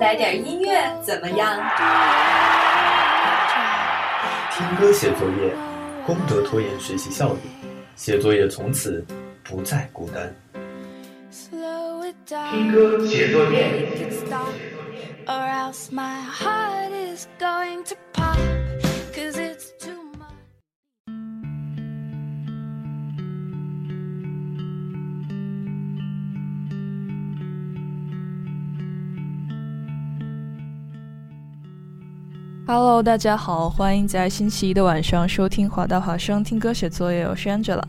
来点音乐怎么样？听歌写作业，功德拖延学习效率，写作业从此不再孤单。听歌写作业。Hello，大家好，欢迎在星期一的晚上收听华大华声听歌写作业，我是 Angela。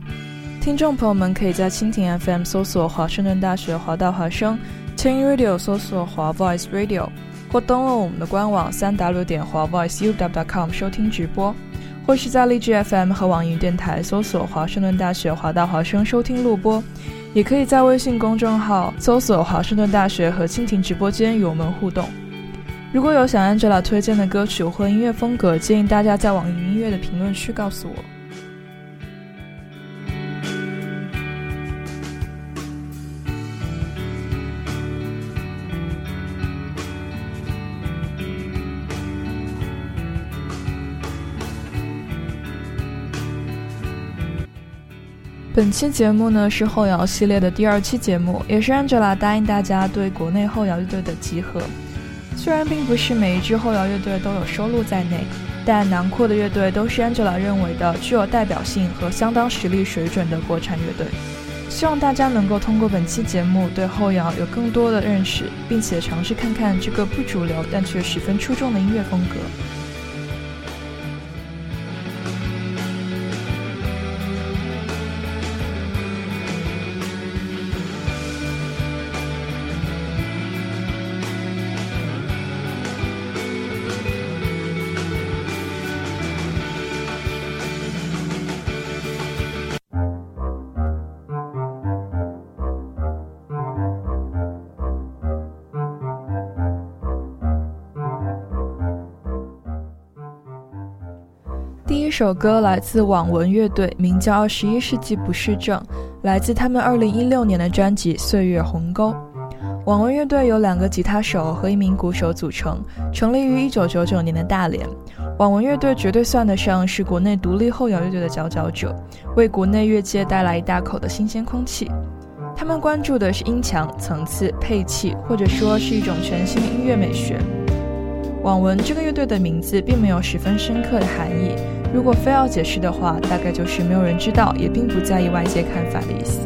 听众朋友们可以在蜻蜓 FM 搜索华盛顿大学华大华声，听 Radio 搜索华 Voice Radio，或登录我们的官网三 W 点华 VoiceUW.com 收听直播，或是在荔枝 FM 和网易云电台搜索华盛顿大学华大华声收听录播，也可以在微信公众号搜索华盛顿大学和蜻蜓直播间与我们互动。如果有想 Angela 推荐的歌曲或音乐风格，建议大家在网易云音乐的评论区告诉我。本期节目呢是后摇系列的第二期节目，也是 Angela 答应大家对国内后摇乐队的集合。虽然并不是每一支后摇乐队都有收录在内，但囊括的乐队都是 Angela 认为的具有代表性和相当实力水准的国产乐队。希望大家能够通过本期节目对后摇有更多的认识，并且尝试看看这个不主流但却十分出众的音乐风格。这首歌来自网文乐队，名叫《二十一世纪不适症》，来自他们二零一六年的专辑《岁月鸿沟》。网文乐队由两个吉他手和一名鼓手组成，成立于一九九九年的大连。网文乐队绝对算得上是国内独立后摇乐队的佼佼者，为国内乐界带来一大口的新鲜空气。他们关注的是音墙、层次、配器，或者说是一种全新的音乐美学。网文这个乐队的名字并没有十分深刻的含义。如果非要解释的话，大概就是没有人知道，也并不在意外界看法的意思。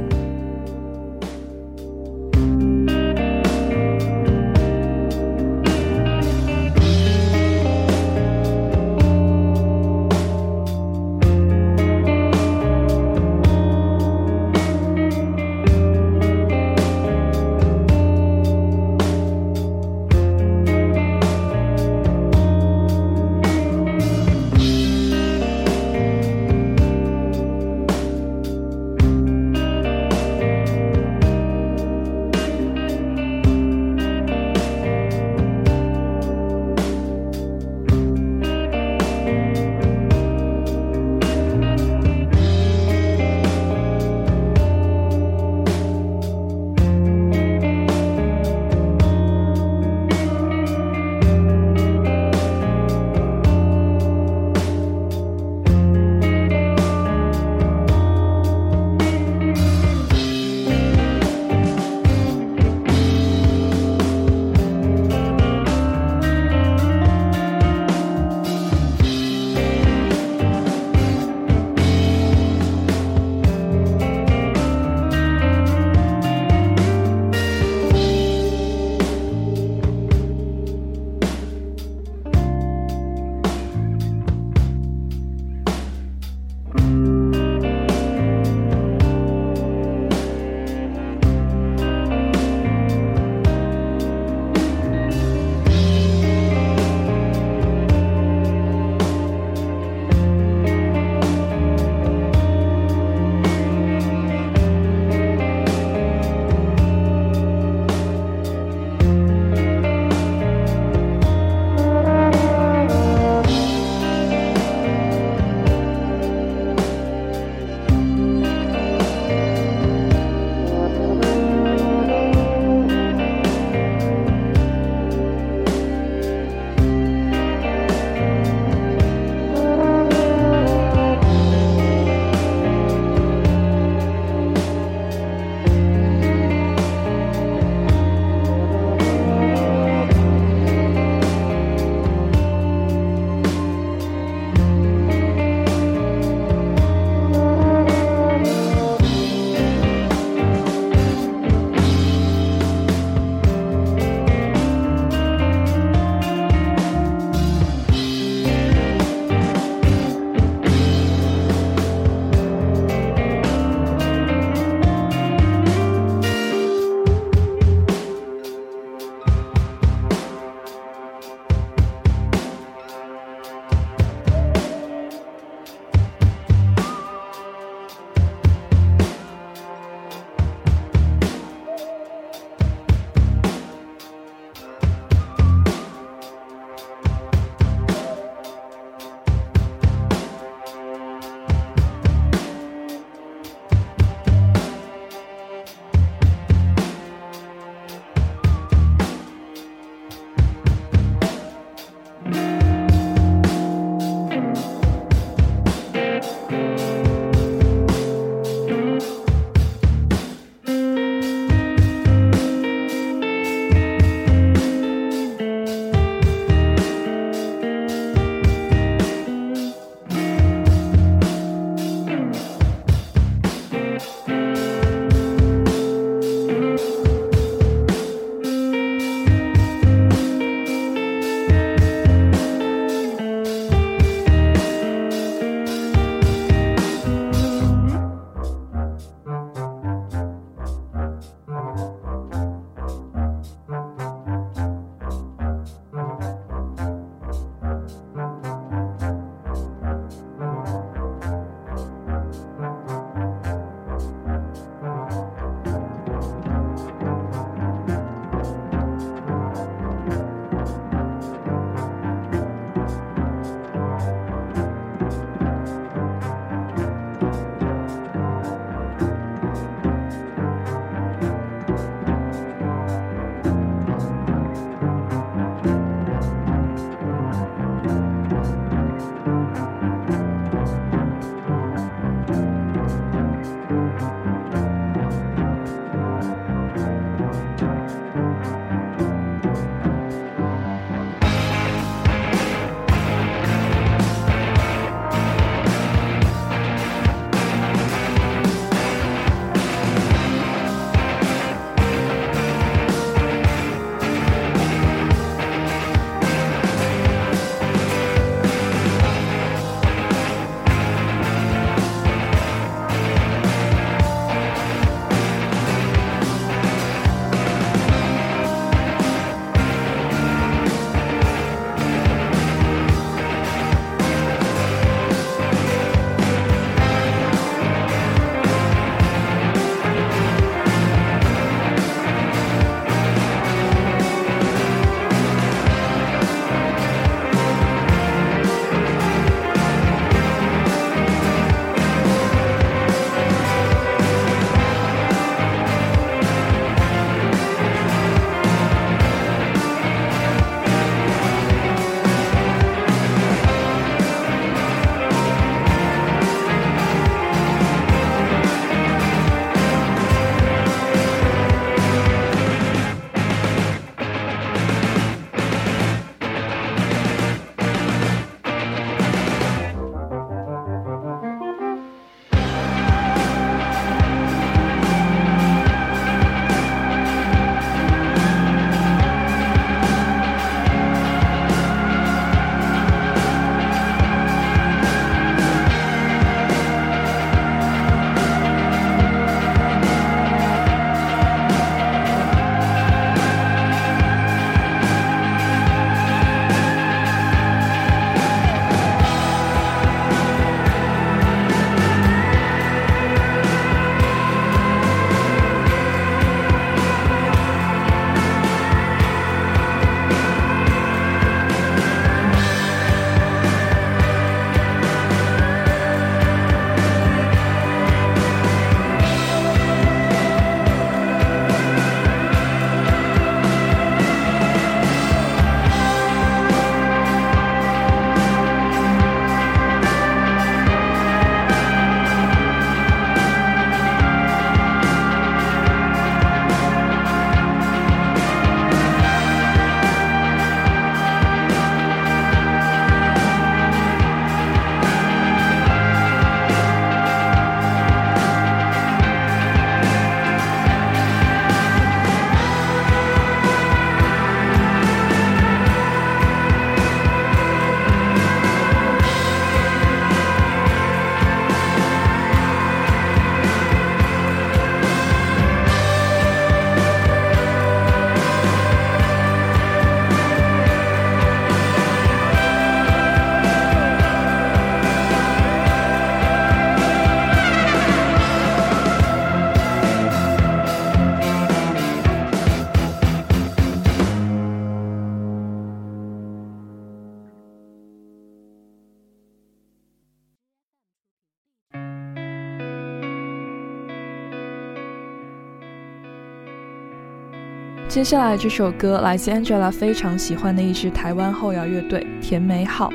接下来这首歌来自 Angela 非常喜欢的一支台湾后摇乐队甜梅号。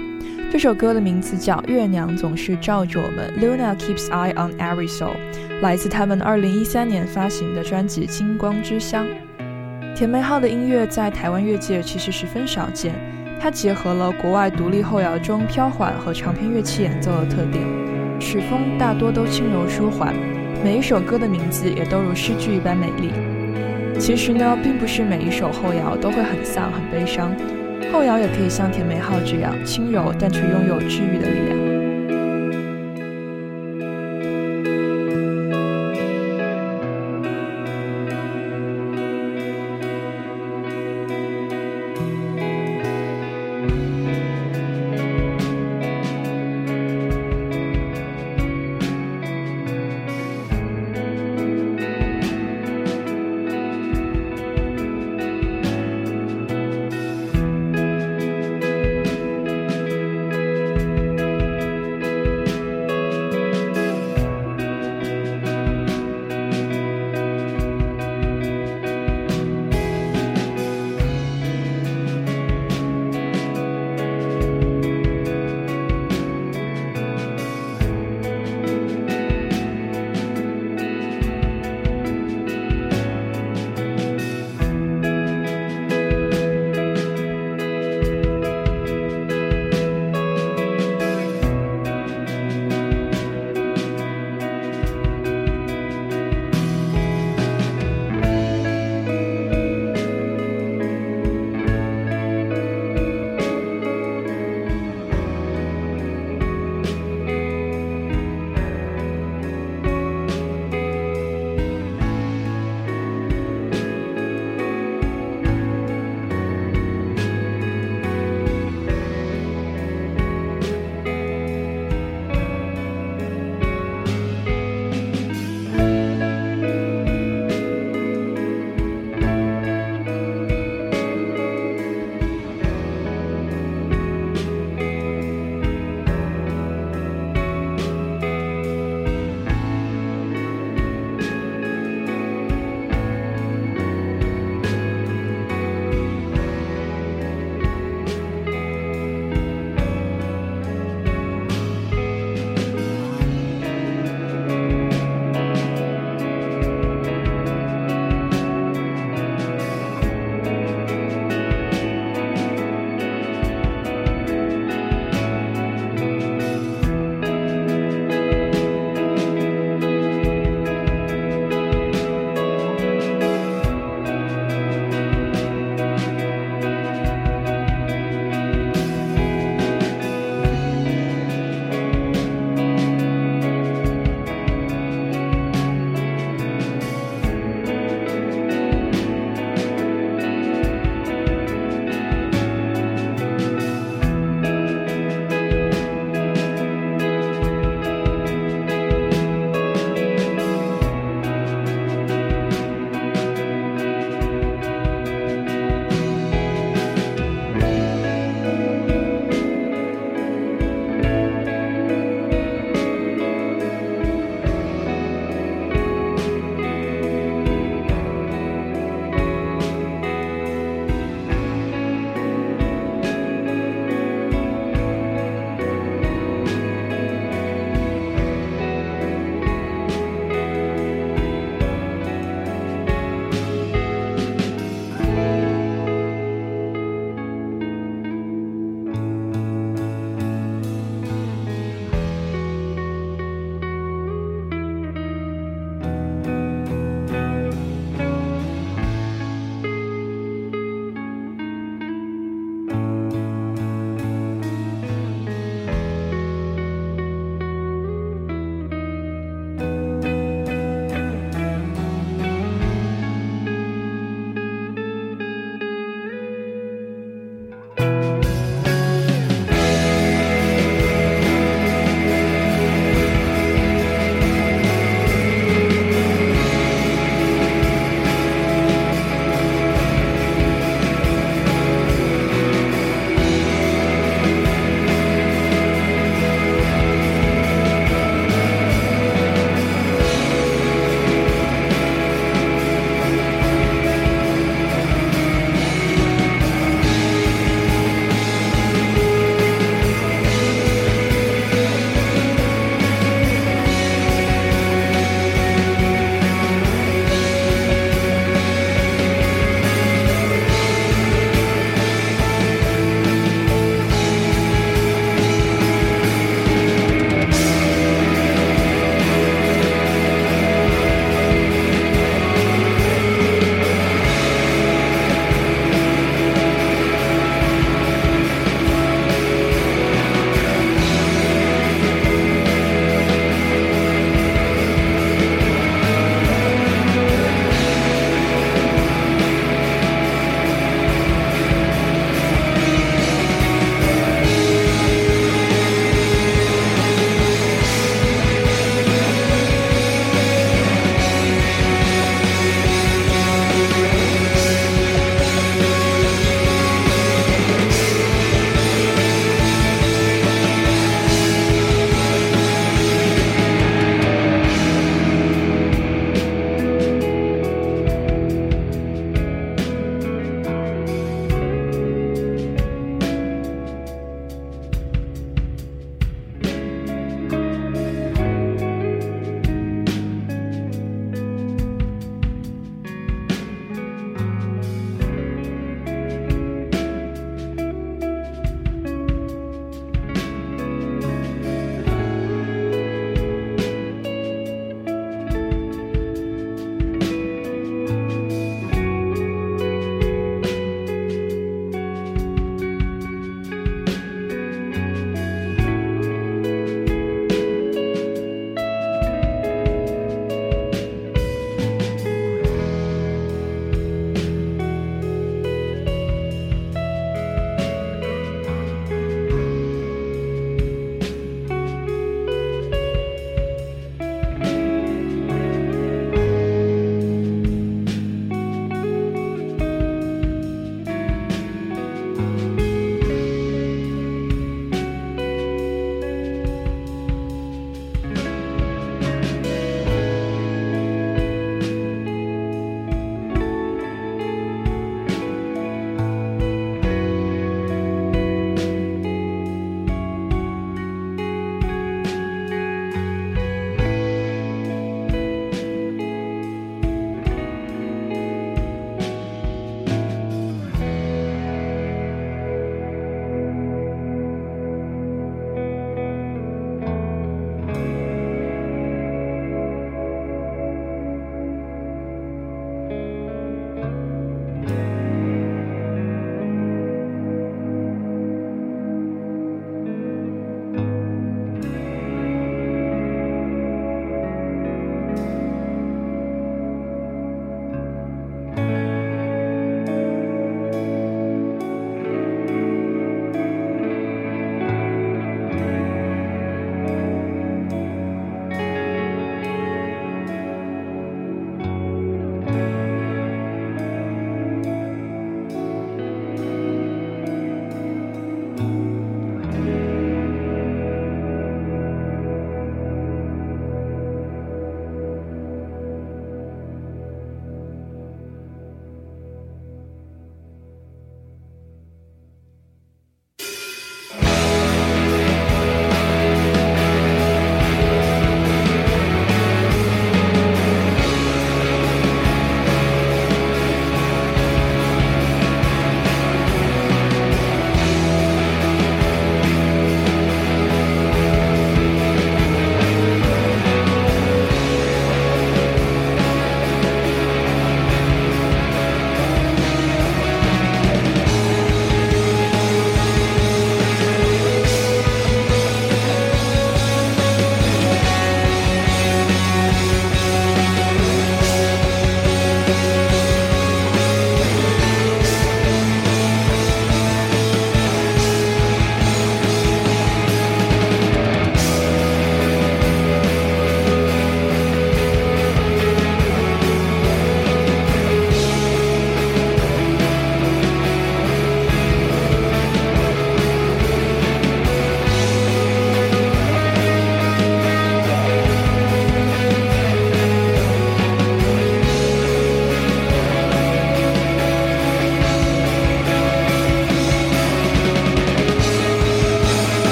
这首歌的名字叫《月娘总是照着我们》，Luna keeps eye on every soul，来自他们2013年发行的专辑《金光之乡》。甜梅号的音乐在台湾乐界其实十分少见，它结合了国外独立后摇中飘缓和长篇乐器演奏的特点，曲风大多都轻柔舒缓，每一首歌的名字也都如诗句一般美丽。其实呢，并不是每一首后摇都会很丧、很悲伤。后摇也可以像甜美号这样轻柔，但却拥有治愈的力量。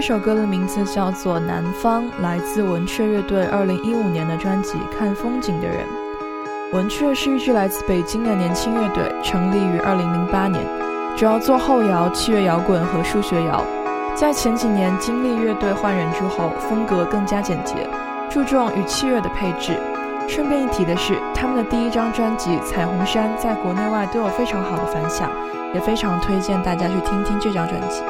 这首歌的名字叫做《南方》，来自文雀乐队2015年的专辑《看风景的人》。文雀是一支来自北京的年轻乐队，成立于2008年，主要做后摇、器乐摇滚和数学摇。在前几年经历乐队换人之后，风格更加简洁，注重与器乐的配置。顺便一提的是，他们的第一张专辑《彩虹山》在国内外都有非常好的反响，也非常推荐大家去听听这张专辑。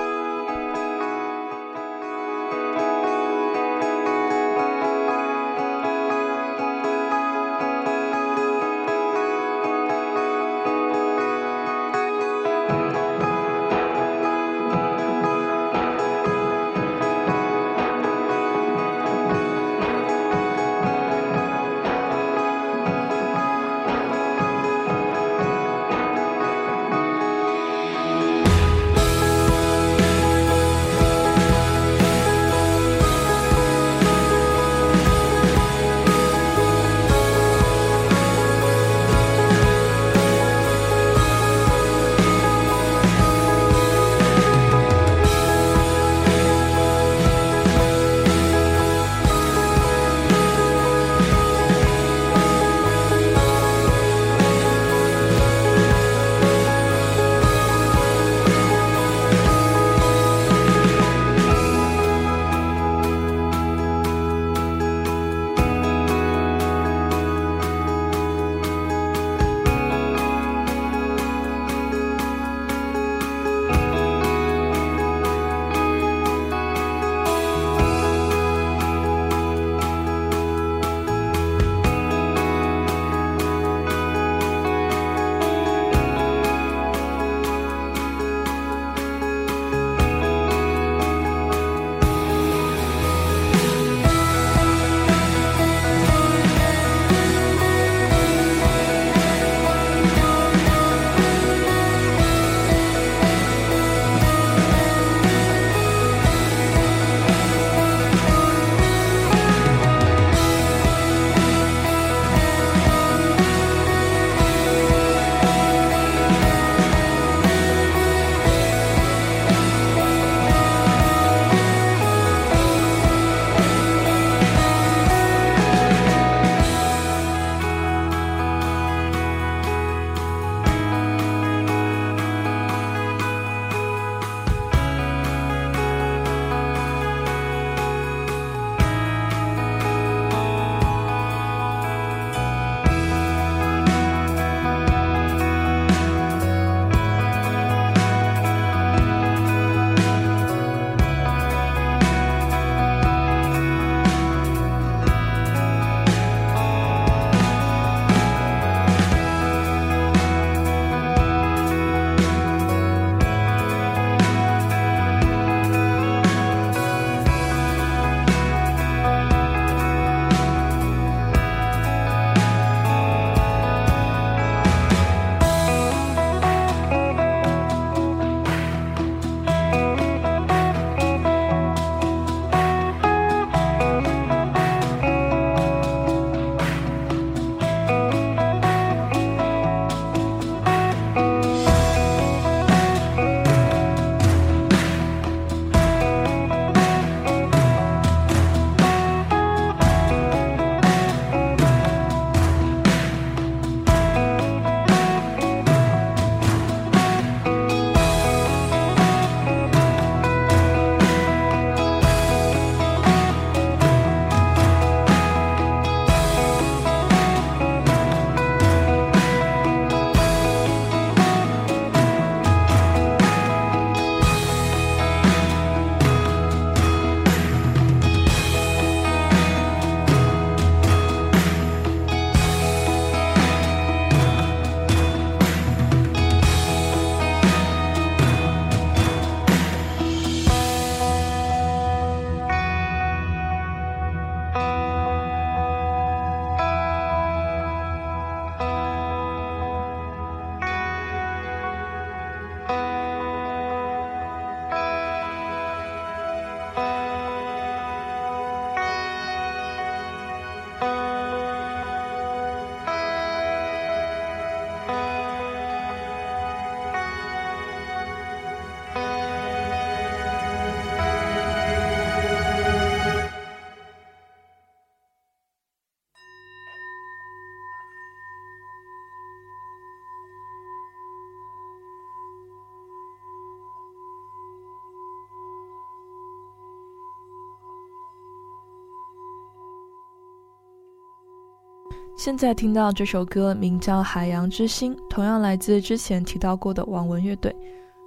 现在听到这首歌名叫《海洋之心》，同样来自之前提到过的网文乐队。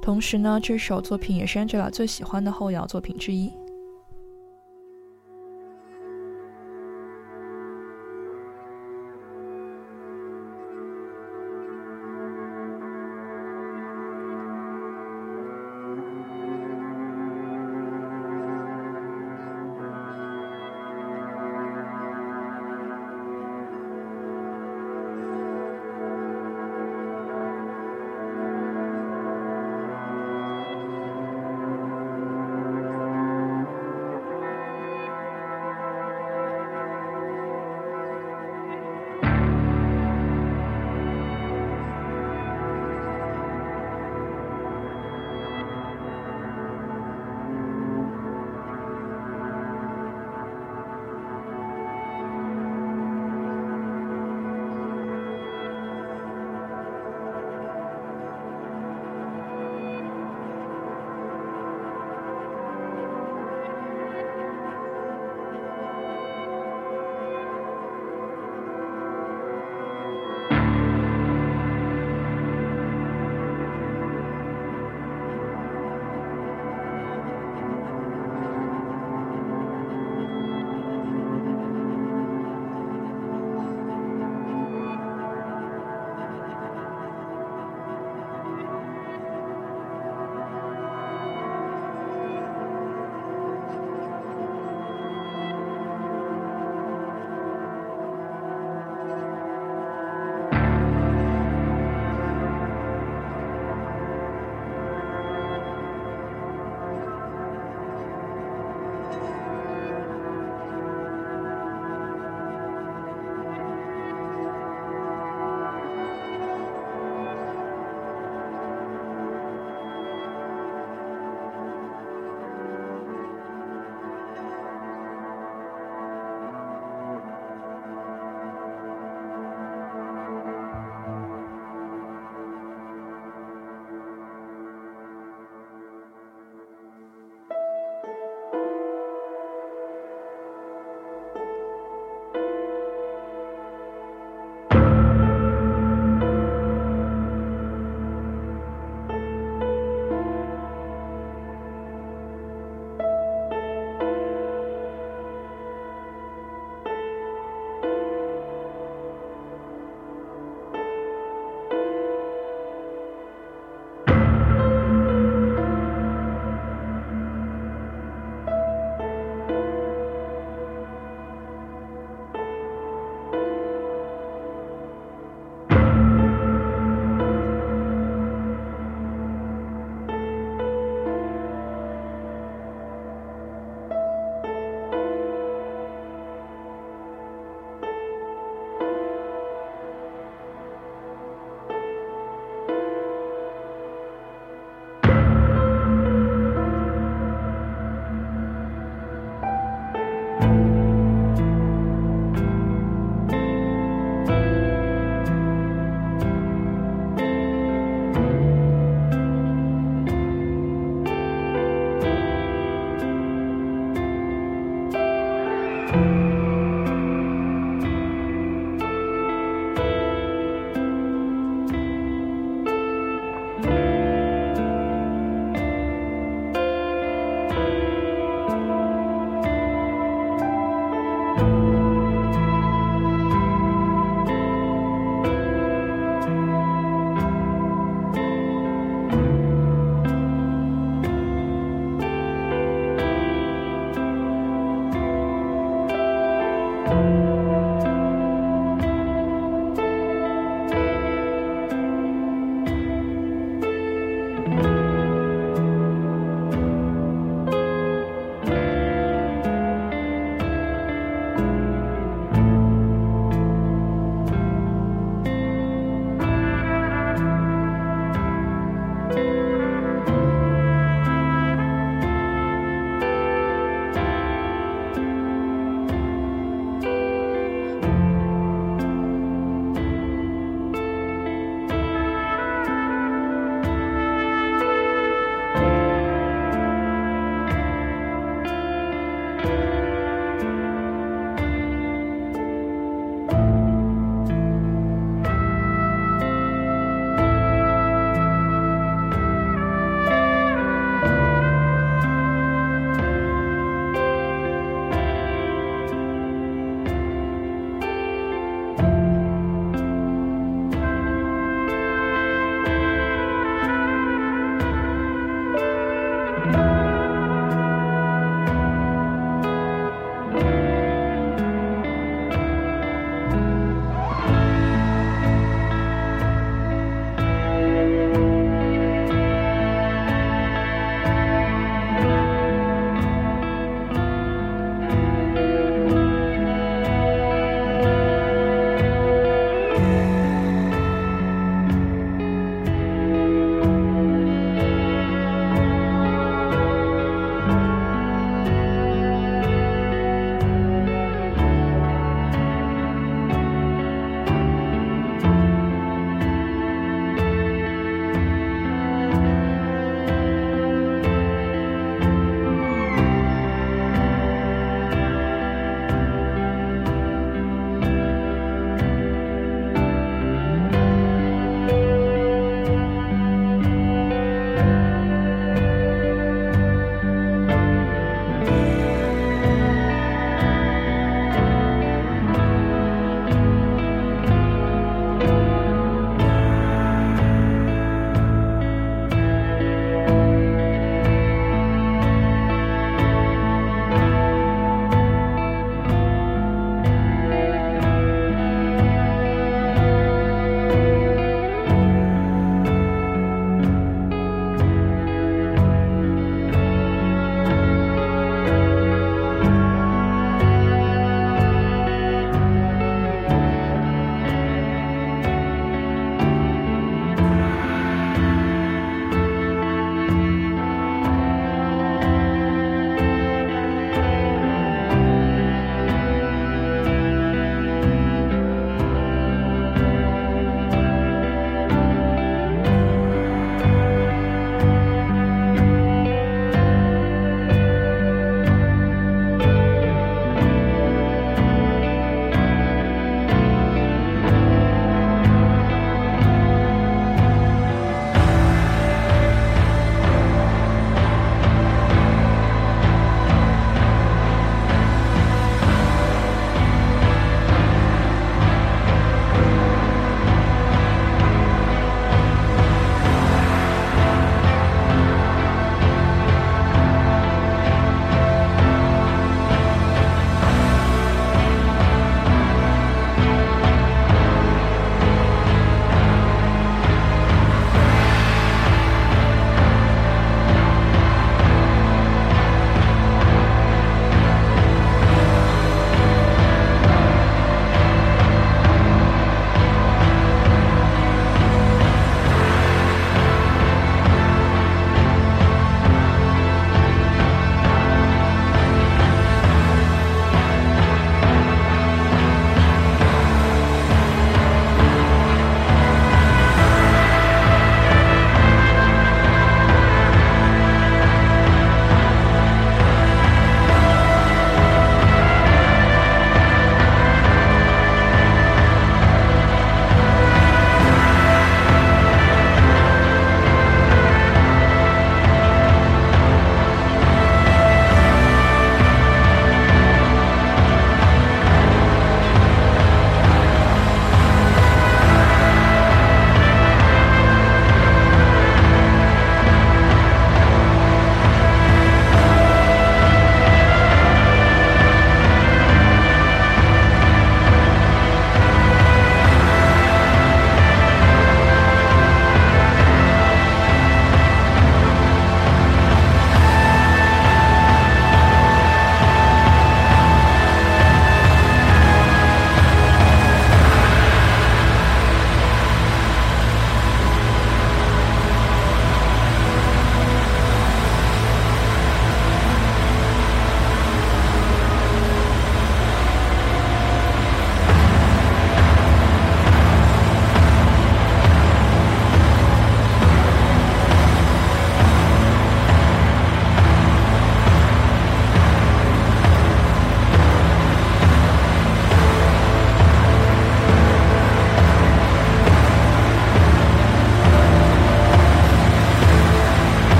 同时呢，这首作品也是 Angela 最喜欢的后摇作品之一。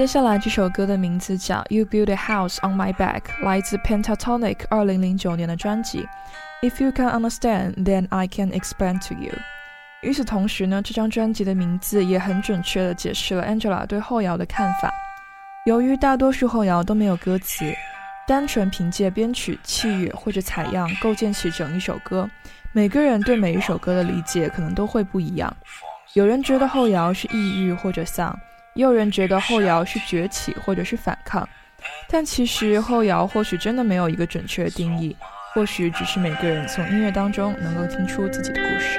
接下来这首歌的名字叫《You Build a House on My Back》，来自 Pentatonic 二零零九年的专辑。If you can understand, then I can explain to you。与此同时呢，这张专辑的名字也很准确地解释了 Angela 对后摇的看法。由于大多数后摇都没有歌词，单纯凭借编曲、器乐或者采样构建起整一首歌，每个人对每一首歌的理解可能都会不一样。有人觉得后摇是抑郁或者丧。有人觉得后摇是崛起或者是反抗，但其实后摇或许真的没有一个准确的定义，或许只是每个人从音乐当中能够听出自己的故事。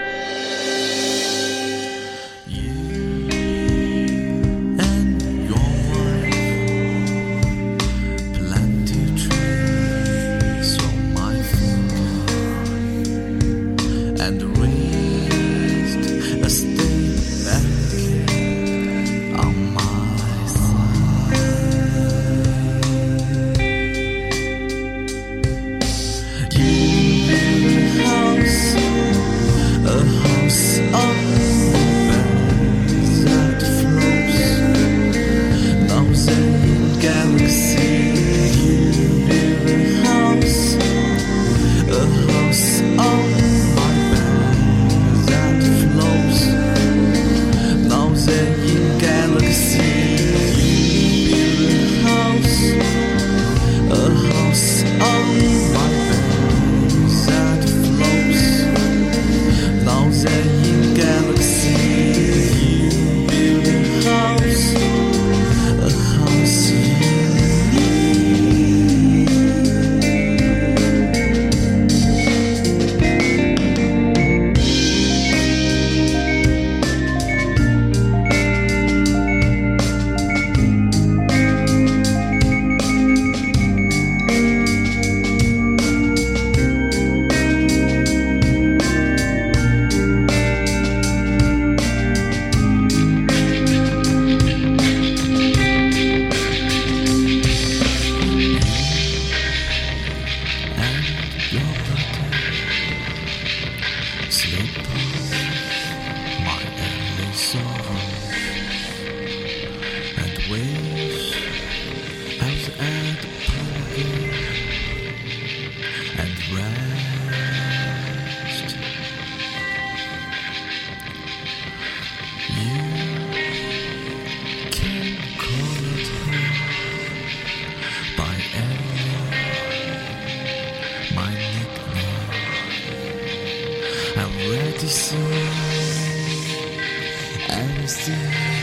to see. I'm still.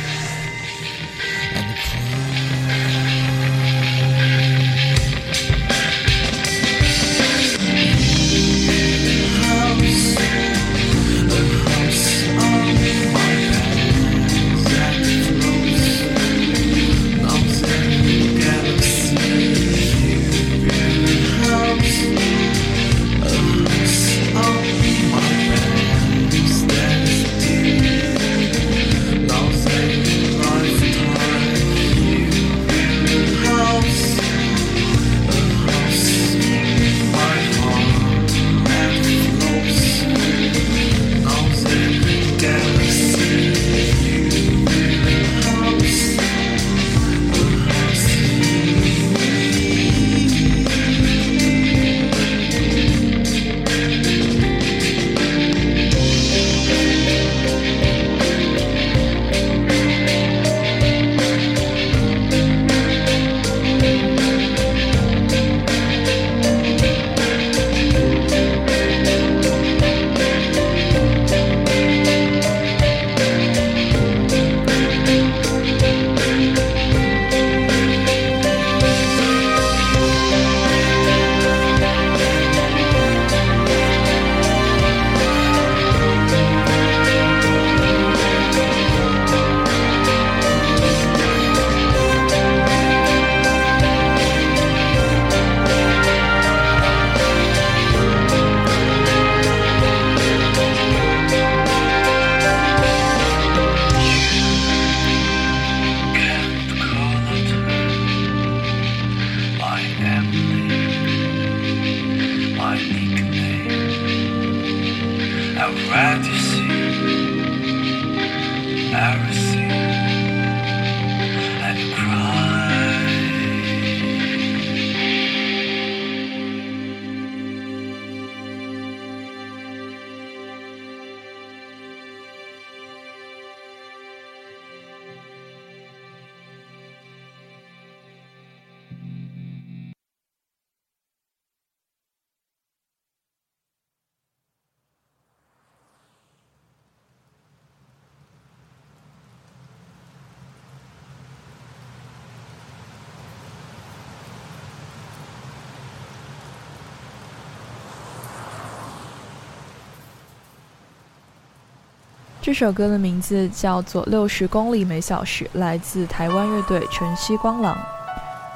这首歌的名字叫做《六十公里每小时》，来自台湾乐队晨曦光廊。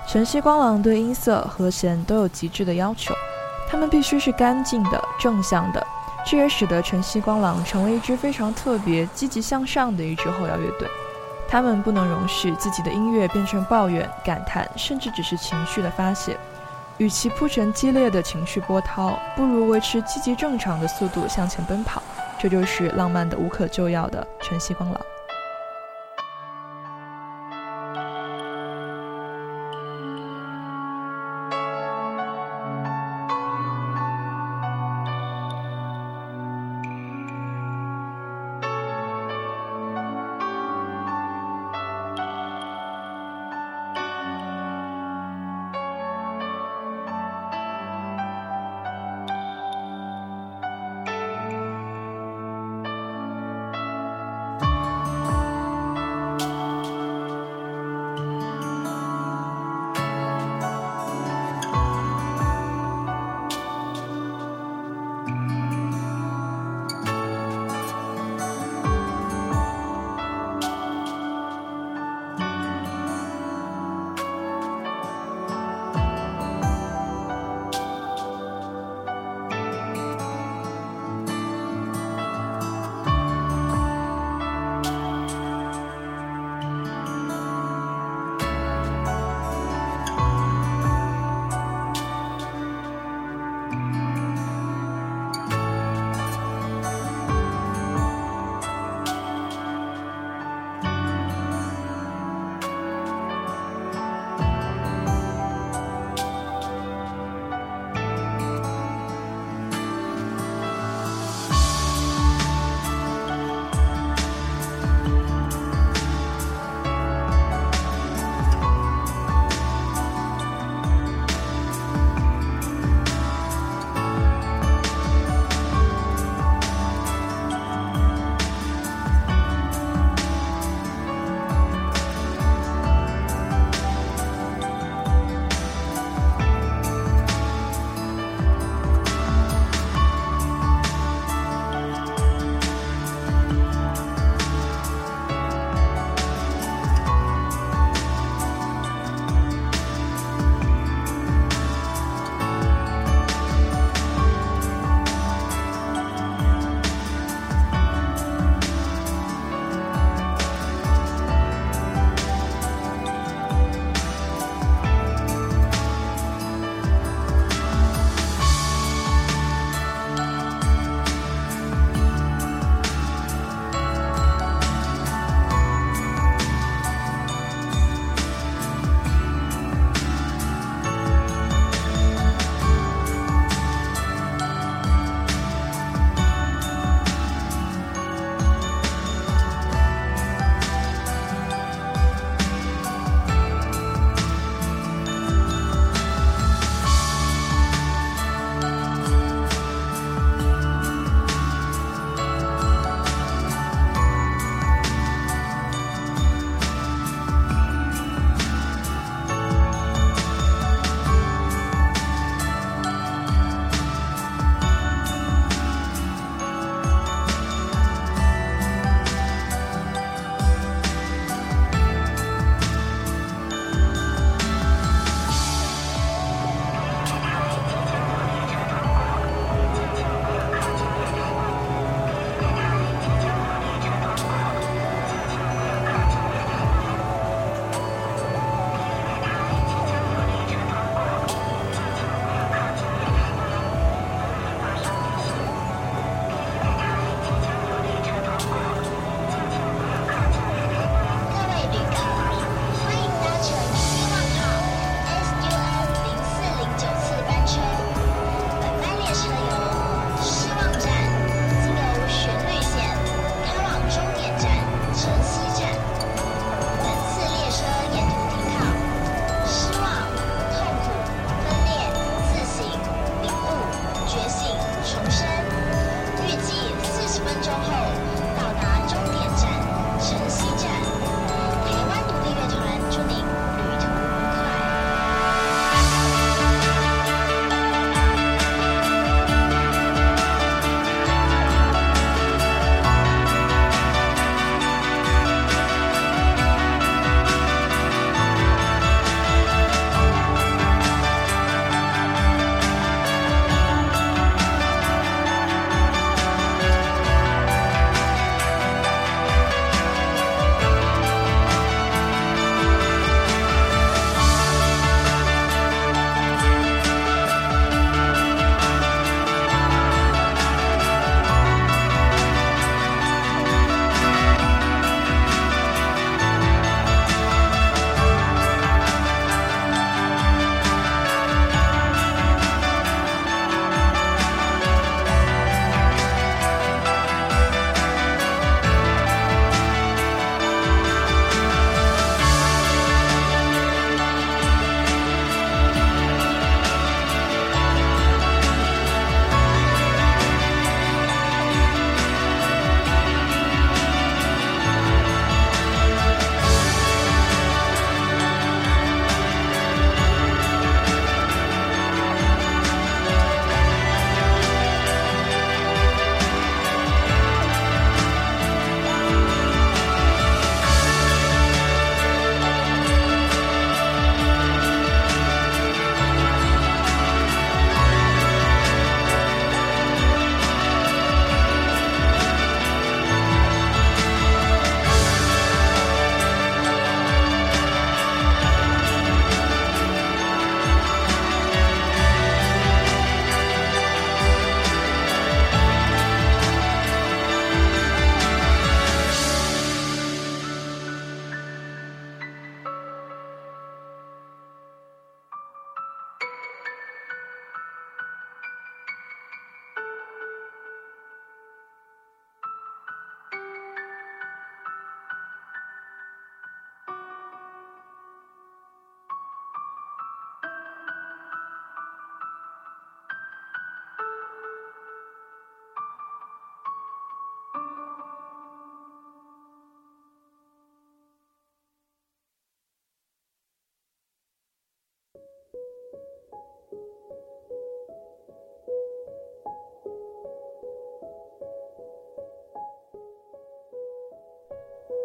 晨曦光廊对音色、和弦都有极致的要求，他们必须是干净的、正向的。这也使得晨曦光廊成为一支非常特别、积极向上的一支后摇乐队。他们不能容许自己的音乐变成抱怨、感叹，甚至只是情绪的发泄。与其铺成激烈的情绪波涛，不如维持积极正常的速度向前奔跑。这就是浪漫的无可救药的全息光老。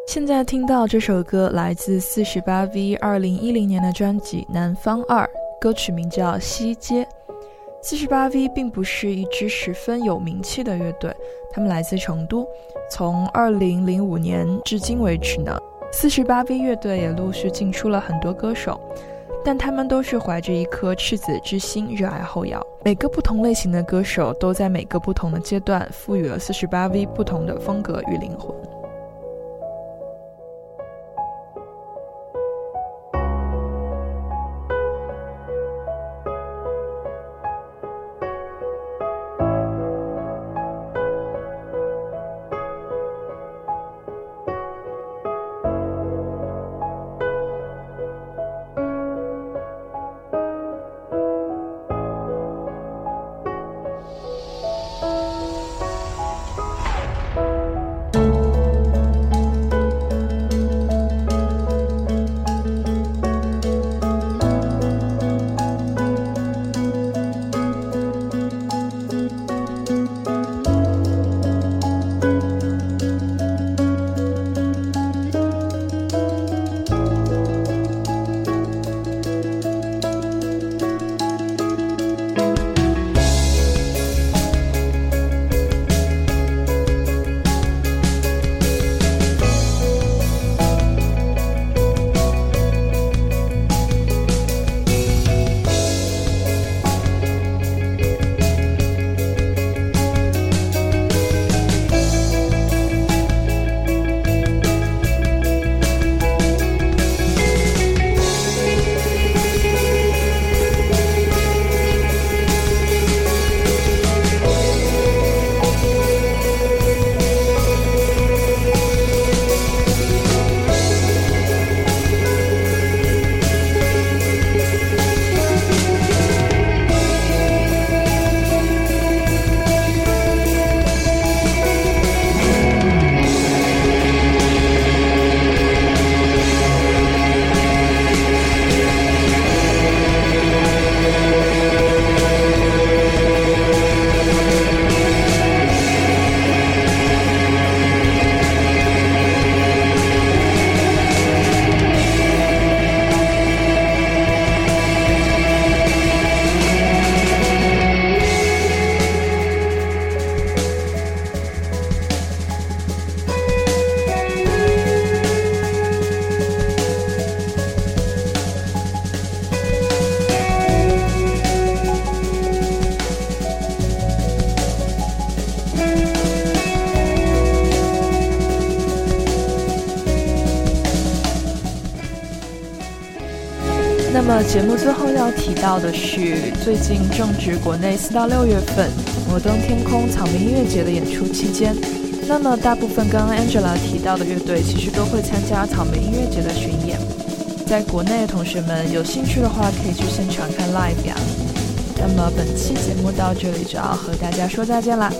现在听到这首歌来自四十八 V 二零一零年的专辑《南方二》，歌曲名叫《西街》。四十八 V 并不是一支十分有名气的乐队，他们来自成都。从二零零五年至今为止呢，四十八 V 乐队也陆续进出了很多歌手，但他们都是怀着一颗赤子之心，热爱后摇。每个不同类型的歌手都在每个不同的阶段赋予了四十八 V 不同的风格与灵魂。节目最后要提到的是，最近正值国内四到六月份摩登天空草莓音乐节的演出期间。那么大部分刚刚 Angela 提到的乐队，其实都会参加草莓音乐节的巡演。在国内的同学们有兴趣的话，可以去现场看 live 呀。那么本期节目到这里就要和大家说再见啦，